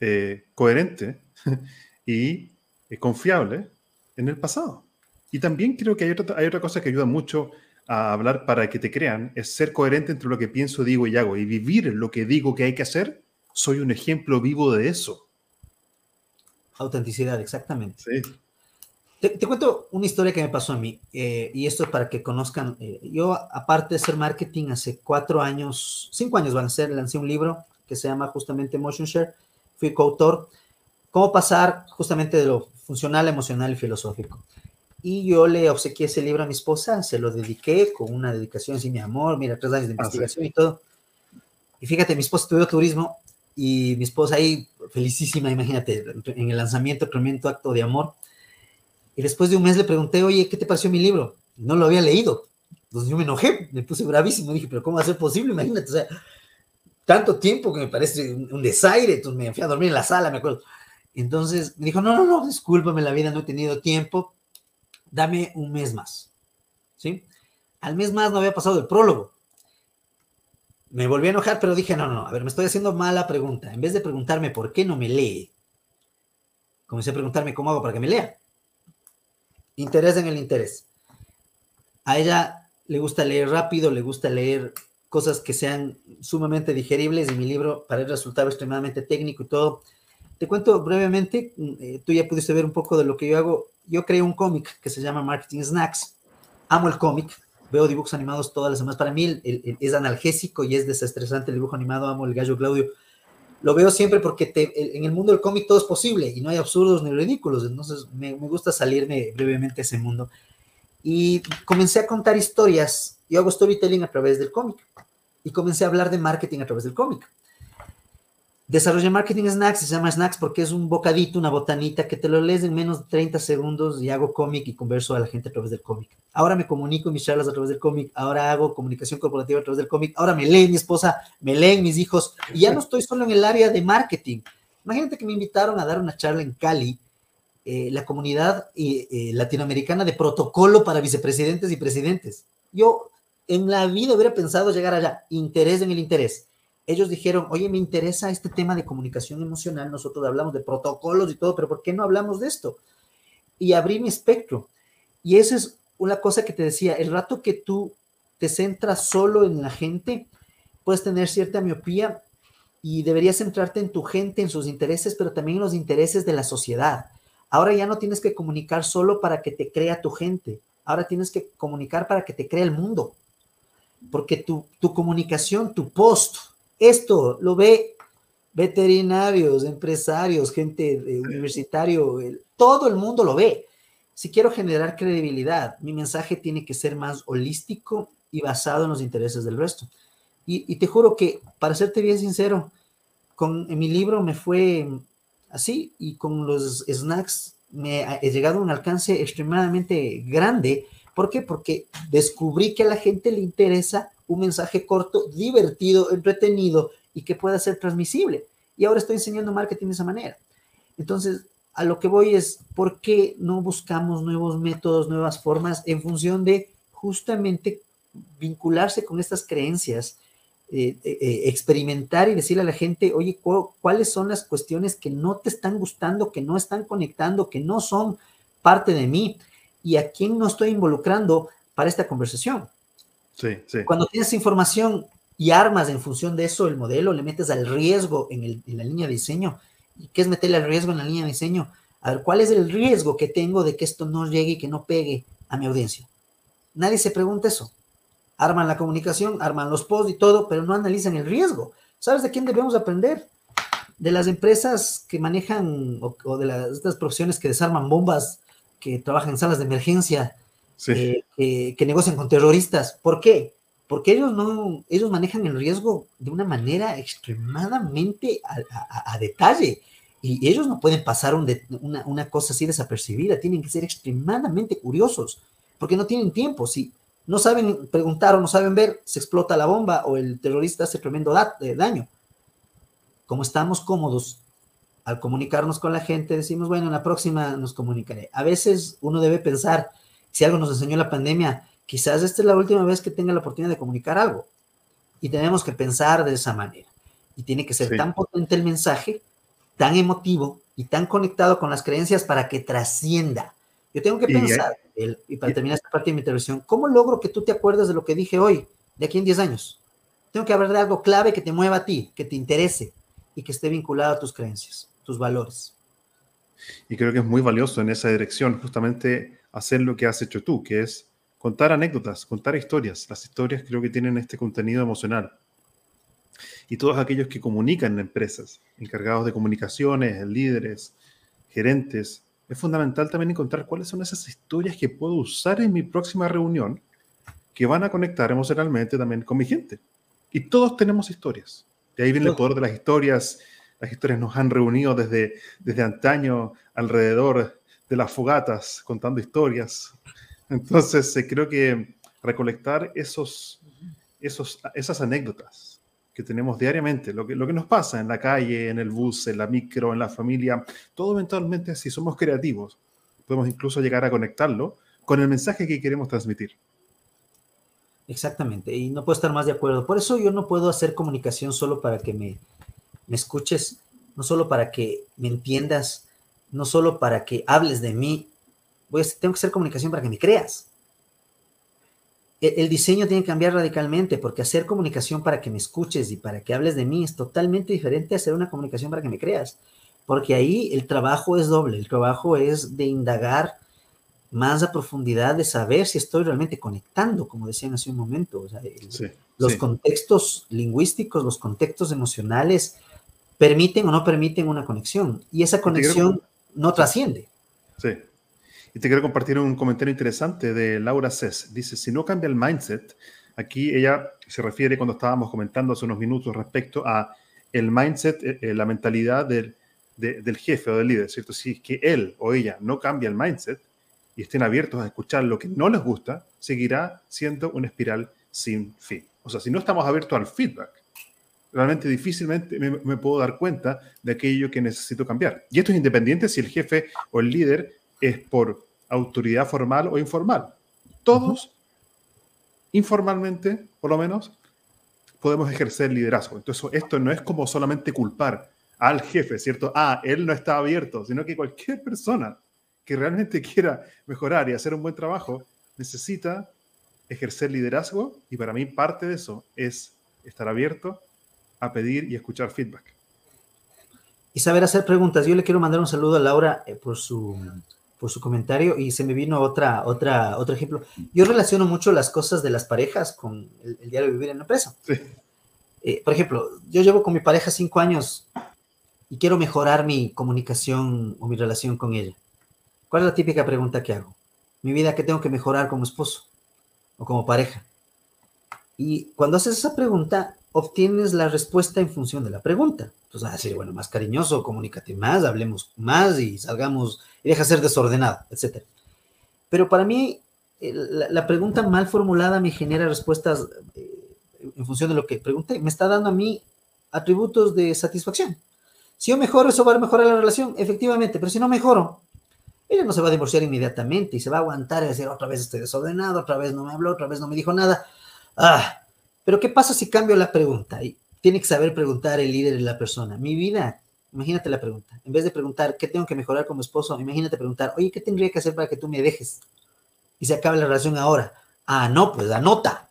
eh, coherente y eh, confiable en el pasado. Y también creo que hay otra, hay otra cosa que ayuda mucho a hablar para que te crean, es ser coherente entre lo que pienso, digo y hago, y vivir lo que digo que hay que hacer. Soy un ejemplo vivo de eso. Autenticidad, exactamente. Sí. Te, cuento una historia que me pasó a mí, eh, y esto es para que conozcan. Eh, yo, aparte de ser marketing, hace cuatro años, cinco años van a ser, lancé un libro que se llama justamente Motion Share. Fui coautor. Cómo pasar justamente de lo funcional, emocional y filosófico. Y yo le obsequié ese libro a mi esposa, se lo dediqué con una dedicación, así, mi amor, mira, tres años de ah, investigación y todo. Y fíjate, mi esposa estudió turismo y mi esposa ahí, felicísima, imagínate, en el lanzamiento, tremendo acto de amor. Y después de un mes le pregunté, oye, ¿qué te pareció mi libro? No lo había leído. Entonces yo me enojé, me puse bravísimo, dije, pero ¿cómo va a ser posible? Imagínate, o sea, tanto tiempo que me parece un, desaire, entonces me fui a dormir en la sala, me acuerdo. Entonces me dijo, no, no, no, discúlpame la vida, no he tenido tiempo, dame un mes más. ¿Sí? Al mes más no había pasado el prólogo. Me volví a enojar, pero dije, no, no, no, a ver, me estoy haciendo mala pregunta. En vez de preguntarme por qué no me lee, comencé a preguntarme cómo hago para que me lea. Interés en el interés. A ella le gusta leer rápido, le gusta leer cosas que sean sumamente digeribles y mi libro para el resultado extremadamente técnico y todo. Te cuento brevemente, eh, tú ya pudiste ver un poco de lo que yo hago. Yo creé un cómic que se llama Marketing Snacks. Amo el cómic, veo dibujos animados todas las semanas. Para mí es analgésico y es desestresante el dibujo animado. Amo el gallo Claudio. Lo veo siempre porque en el mundo del cómic todo es posible y no hay absurdos ni ridículos. Entonces me, me gusta salirme brevemente a ese mundo. Y comencé a contar historias. Yo hago storytelling a través del cómic. Y comencé a hablar de marketing a través del cómic. Desarrollé Marketing Snacks, se llama Snacks porque es un bocadito, una botanita que te lo lees en menos de 30 segundos y hago cómic y converso a la gente a través del cómic. Ahora me comunico mis charlas a través del cómic, ahora hago comunicación corporativa a través del cómic, ahora me lee mi esposa, me leen mis hijos y ya no estoy solo en el área de marketing. Imagínate que me invitaron a dar una charla en Cali, eh, la comunidad eh, latinoamericana de protocolo para vicepresidentes y presidentes. Yo en la vida hubiera pensado llegar allá, interés en el interés ellos dijeron, oye, me interesa este tema de comunicación emocional, nosotros hablamos de protocolos y todo, pero ¿por qué no hablamos de esto? Y abrí mi espectro. Y esa es una cosa que te decía, el rato que tú te centras solo en la gente, puedes tener cierta miopía y deberías centrarte en tu gente, en sus intereses, pero también en los intereses de la sociedad. Ahora ya no tienes que comunicar solo para que te crea tu gente, ahora tienes que comunicar para que te crea el mundo, porque tu, tu comunicación, tu post, esto lo ve veterinarios, empresarios, gente universitario, todo el mundo lo ve. Si quiero generar credibilidad, mi mensaje tiene que ser más holístico y basado en los intereses del resto. Y, te juro que, para serte bien sincero, con en mi libro me fue así y con los snacks me he llegado a un alcance extremadamente grande. ¿Por qué? Porque descubrí que a la gente le interesa un mensaje corto, divertido, entretenido y que pueda ser transmisible. Y ahora estoy enseñando marketing de esa manera. Entonces, a lo que voy es, ¿por qué no buscamos nuevos métodos, nuevas formas en función de justamente vincularse con estas creencias, eh, eh, eh, experimentar y decirle a la gente, oye, ¿cuáles son las cuestiones que no te están gustando, que no están conectando, que no son parte de mí? ¿Y a quién no estoy involucrando para esta conversación? Cuando tienes información y armas en función de eso, el modelo, le metes al riesgo en, la línea de diseño. ¿Y qué es meterle al riesgo en la línea de diseño? A ver, ¿cuál es el riesgo que tengo de que esto no llegue y que no pegue a mi audiencia? Nadie se pregunta eso. Arman la comunicación, arman los posts y todo, pero no analizan el riesgo. ¿Sabes de quién debemos aprender? De las empresas que manejan o, de las, profesiones que desarman bombas, que trabajan en salas de emergencia, eh, que negocian con terroristas. ¿Por qué? Porque ellos no, ellos manejan el riesgo de una manera extremadamente a, detalle y ellos no pueden pasar una, una, cosa así desapercibida, tienen que ser extremadamente curiosos, porque no tienen tiempo. Si no saben preguntar o no saben ver, se explota la bomba o el terrorista hace tremendo eh, daño. Como estamos cómodos al comunicarnos con la gente, decimos, bueno, en la próxima nos comunicaré. A veces uno debe pensar, si algo nos enseñó la pandemia, quizás esta es la última vez que tenga la oportunidad de comunicar algo. Y tenemos que pensar de esa manera. Y tiene que ser tan potente el mensaje, tan emotivo y tan conectado con las creencias para que trascienda. Yo tengo que pensar, y para terminar esta parte de mi intervención, ¿cómo logro que tú te acuerdes de lo que dije hoy, de aquí en 10 años? Tengo que hablar de algo clave que te mueva a ti, que te interese y que esté vinculado a tus creencias, tus valores. Y creo que es muy valioso en esa dirección, justamente hacer lo que has hecho tú, que es contar anécdotas, contar historias. Las historias creo que tienen este contenido emocional. Y todos aquellos que comunican en empresas, encargados de comunicaciones, líderes, gerentes, es fundamental también encontrar cuáles son esas historias que puedo usar en mi próxima reunión que van a conectar emocionalmente también con mi gente. Y todos tenemos historias. De ahí viene el poder de las historias. Las historias nos han reunido desde, desde antaño alrededor de las fogatas, contando historias. Entonces, eh, creo que recolectar esos, esos, esas anécdotas que tenemos diariamente, lo que, lo que nos pasa en la calle, en el bus, en la micro, en la familia, todo eventualmente, si somos creativos, podemos incluso llegar a conectarlo con el mensaje que queremos transmitir. Exactamente, y no puedo estar más de acuerdo. Por eso yo no puedo hacer comunicación solo para que me, me escuches, no solo para que me entiendas, no solo para que hables de mí. Voy tengo que hacer comunicación para que me creas. El, el, diseño tiene que cambiar radicalmente porque hacer comunicación para que me escuches y para que hables de mí es totalmente diferente a hacer una comunicación para que me creas. Porque ahí el trabajo es doble, el trabajo es de indagar más a profundidad de saber si estoy realmente conectando, como decían hace un momento. O sea, los contextos lingüísticos, los contextos emocionales, permiten o no permiten una conexión. Y esa conexión no trasciende. Sí. Y te quiero compartir un comentario interesante de Laura Cés. Dice, si no cambia el mindset, aquí ella se refiere cuando estábamos comentando hace unos minutos respecto a el mindset, eh, eh, la mentalidad del, del jefe o del líder, ¿cierto? Si es que él o ella no cambia el mindset, y estén abiertos a escuchar lo que no les gusta, seguirá siendo una espiral sin fin. O sea, si no estamos abiertos al feedback, realmente difícilmente me, puedo dar cuenta de aquello que necesito cambiar. Y esto es independiente si el jefe o el líder es por autoridad formal o informal. Todos, informalmente, por lo menos, podemos ejercer liderazgo. Entonces, esto no es como solamente culpar al jefe, ¿cierto? Ah, él no está abierto, sino que cualquier persona que realmente quiera mejorar y hacer un buen trabajo, necesita ejercer liderazgo y para mí parte de eso es estar abierto a pedir y escuchar feedback. Y saber hacer preguntas. Yo le quiero mandar un saludo a Laura eh, por, su, por su comentario y se me vino otra, otra, otro ejemplo. Yo relaciono mucho las cosas de las parejas con el, diario de vivir en la empresa. Eh, por ejemplo, yo llevo con mi pareja cinco años y quiero mejorar mi comunicación o mi relación con ella. ¿Cuál es la típica pregunta que hago? Mi vida, ¿qué tengo que mejorar como esposo o como pareja? Y cuando haces esa pregunta, obtienes la respuesta en función de la pregunta. Entonces vas a decir, bueno, más cariñoso, comunícate más, hablemos más y salgamos y deja ser desordenado, etc. Pero para mí, la, pregunta mal formulada me genera respuestas eh, en función de lo que pregunté. Me está dando a mí atributos de satisfacción. Si yo mejoro, eso va a mejorar la relación, efectivamente, pero si no mejoro, ella no se va a divorciar inmediatamente y se va a aguantar y decir, otra vez estoy desordenado, otra vez no me habló, otra vez no me dijo nada. Ah, pero ¿qué pasa si cambio la pregunta? Y tiene que saber preguntar el líder y la persona. Mi vida, imagínate la pregunta. En vez de preguntar, ¿qué tengo que mejorar como esposo? Imagínate preguntar, oye, ¿qué tendría que hacer para que tú me dejes? Y se acabe la relación ahora. Ah, no, pues anota.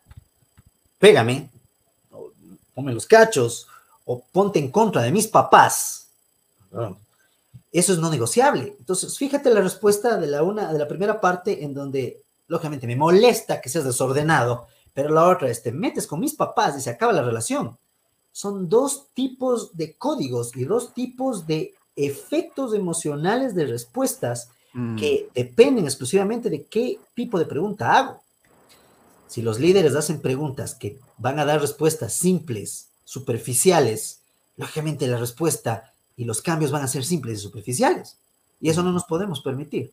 Pégame, o ponme los cachos, o ponte en contra de mis papás. Eso es no negociable. Entonces, fíjate la respuesta de la, una, de la primera parte en donde, lógicamente, me molesta que seas desordenado, pero la otra es, te metes con mis papás y se acaba la relación. Son dos tipos de códigos y dos tipos de efectos emocionales de respuestas mm. que dependen exclusivamente de qué tipo de pregunta hago. Si los líderes hacen preguntas que van a dar respuestas simples, superficiales, lógicamente la respuesta y los cambios van a ser simples y superficiales. Y eso no nos podemos permitir.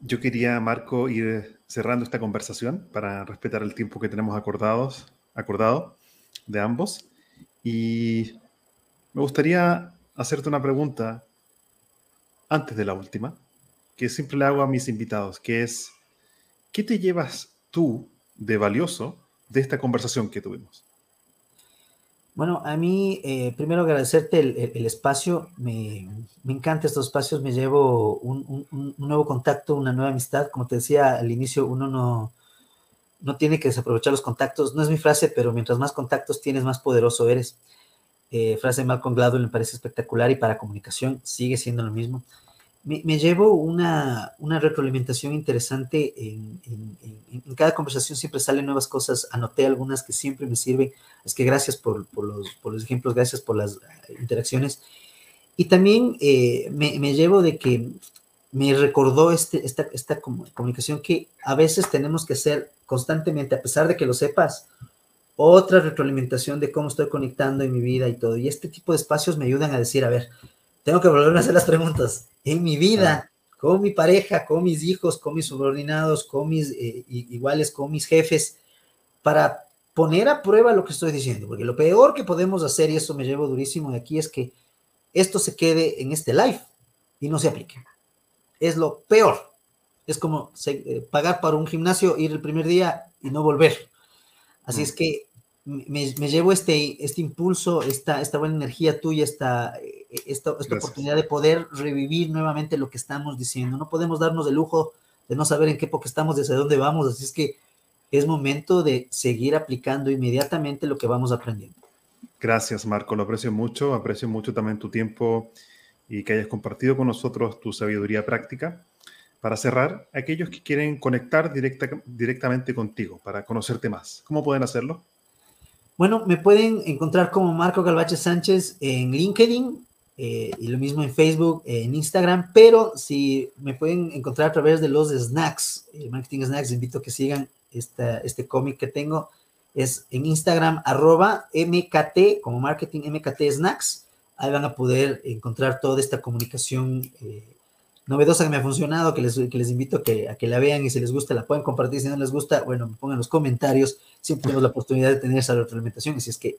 Yo quería, Marco, ir cerrando esta conversación para respetar el tiempo que tenemos acordados, acordado de ambos. Y me gustaría hacerte una pregunta antes de la última, que siempre le hago a mis invitados, que es, ¿qué te llevas tú de valioso de esta conversación que tuvimos? Bueno, a mí, eh, primero agradecerte el, espacio. Me, me encantan estos espacios. Me llevo un, nuevo contacto, una nueva amistad. Como te decía al inicio, uno no, no tiene que desaprovechar los contactos. No es mi frase, pero mientras más contactos tienes, más poderoso eres. Eh, frase de Malcolm Gladwell me parece espectacular y para comunicación sigue siendo lo mismo me, llevo una, retroalimentación interesante. En, cada conversación siempre salen nuevas cosas. Anoté algunas que siempre me sirven. Es que gracias por, los, ejemplos, gracias por las eh, interacciones. Y también eh, me, llevo de que me recordó este, esta, esta comunicación que a veces tenemos que hacer constantemente, a pesar de que lo sepas, otra retroalimentación de cómo estoy conectando en mi vida y todo. Y este tipo de espacios me ayudan a decir, a ver, tengo que volver a hacer las preguntas. En mi vida, con mi pareja, con mis hijos, con mis subordinados, con mis eh, iguales, con mis jefes, para poner a prueba lo que estoy diciendo, porque lo peor que podemos hacer, y eso me llevo durísimo de aquí, es que esto se quede en este live y no se aplique. Es lo peor. Es como eh, pagar para un gimnasio, ir el primer día y no volver. Así es mm. que me, llevo este, este impulso, esta, esta buena energía tuya, esta, esta, esta oportunidad de poder revivir nuevamente lo que estamos diciendo. No podemos darnos el lujo de no saber en qué época estamos, desde dónde vamos. Así es que es momento de seguir aplicando inmediatamente lo que vamos aprendiendo. Gracias, Marco. Lo aprecio mucho. Aprecio mucho también tu tiempo y que hayas compartido con nosotros tu sabiduría práctica. Para cerrar, aquellos que quieren conectar directa, directamente contigo para conocerte más, ¿cómo pueden hacerlo? Bueno, me pueden encontrar como Marco Galvache Sánchez en LinkedIn eh, y lo mismo en Facebook, en Instagram, pero si me pueden encontrar a través de los snacks, eh, Marketing Snacks, invito a que sigan este cómic que tengo. Es en Instagram, arroba MKT, como Marketing MKT Snacks. Ahí van a poder encontrar toda esta comunicación eh, novedosa que me ha funcionado, que les, que les invito a que, a que la vean y si les gusta la pueden compartir, si no les gusta, bueno, me pongan los comentarios, siempre tenemos la oportunidad de tener esa retroalimentación. Si es que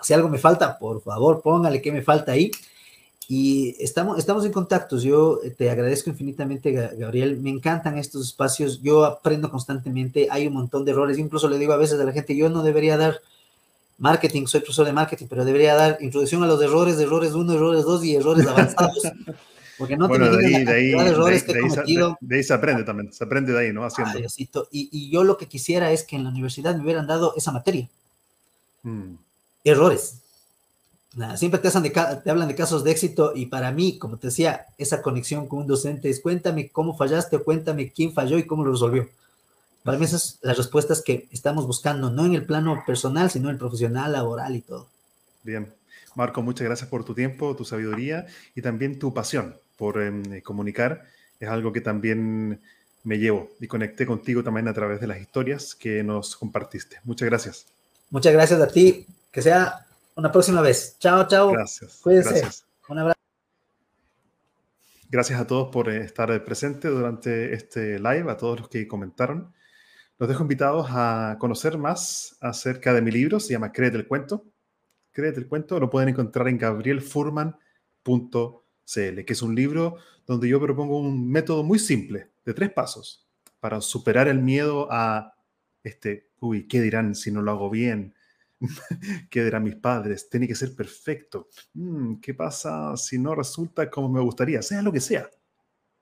si algo me falta, por favor, póngale qué me falta ahí y estamos, estamos en contactos. Yo eh, te agradezco infinitamente, Gabriel. Me encantan estos espacios. Yo aprendo constantemente. Hay un montón de errores. Incluso le digo a veces a la gente, yo no debería dar marketing, soy profesor de marketing, pero debería dar introducción a los errores, errores 1, errores 2 y errores avanzados. Porque no bueno, te de ahí, de ahí, de errores que he cometido. De, ahí se aprende también, se aprende de ahí, ¿no? Haciendo. y, y, yo lo que quisiera es que en la universidad me hubieran dado esa materia. Mm. Errores siempre te, te hablan de casos de éxito y para mí, como te decía, esa conexión con un docente es cuéntame cómo fallaste o cuéntame quién falló y cómo lo resolvió. Para mí esas son las respuestas que estamos buscando, no en el plano personal, sino en el profesional, laboral y todo. Bien. Marco, muchas gracias por tu tiempo, tu sabiduría y también tu pasión por em, comunicar. Es algo que también me llevo y conecté contigo también a través de las historias que nos compartiste. Muchas gracias. Muchas gracias a ti. Que sea una próxima vez. Chao, chao. Gracias. Cuídense. Gracias. Un abrazo. Gracias a todos por eh, estar presentes durante este live, a todos los que comentaron. Los dejo invitados a conocer más acerca de mi libro, se llama Créete el Cuento. Créete el Cuento lo pueden encontrar en gabrielfurman.cl, que es un libro donde yo propongo un método muy simple, de tres pasos, para superar el miedo a este, uy, ¿qué dirán si no lo hago bien? ¿Qué dirán mis padres? Tiene que ser perfecto. Mm, ¿Qué pasa si no resulta como me gustaría? Sea lo que sea.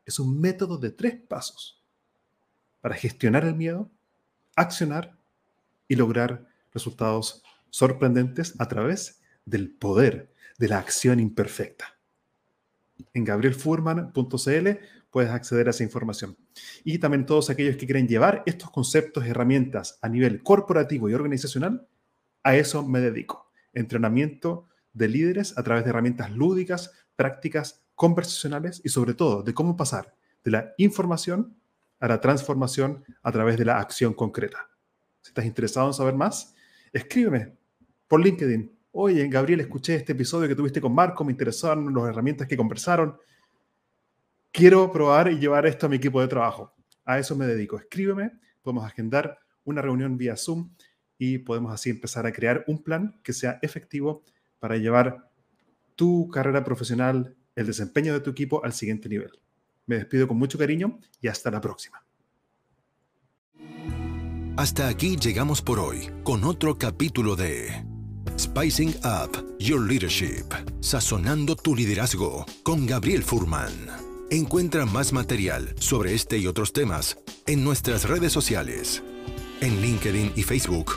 Es un método de tres pasos para gestionar el miedo, accionar y lograr resultados sorprendentes a través del poder de la acción imperfecta. En gabrielfurman.cl puedes acceder a esa información. Y también todos aquellos que quieren llevar estos conceptos y herramientas a nivel corporativo y organizacional, a eso me dedico. Entrenamiento de líderes a través de herramientas lúdicas, prácticas, conversacionales y sobre todo de cómo pasar de la información a la transformación a través de la acción concreta. Si estás interesado en saber más, escríbeme por LinkedIn. Oye, Gabriel, escuché este episodio que tuviste con Marco, me interesaron las herramientas que conversaron. Quiero probar y llevar esto a mi equipo de trabajo. A eso me dedico. Escríbeme, podemos agendar una reunión vía Zoom y podemos así empezar a crear un plan que sea efectivo para llevar tu carrera profesional, el desempeño de tu equipo al siguiente nivel. Me despido con mucho cariño y hasta la próxima. Hasta aquí llegamos por hoy con otro capítulo de Spicing Up Your Leadership, sazonando tu liderazgo con Gabriel Furman. Encuentra más material sobre este y otros temas en nuestras redes sociales en LinkedIn y Facebook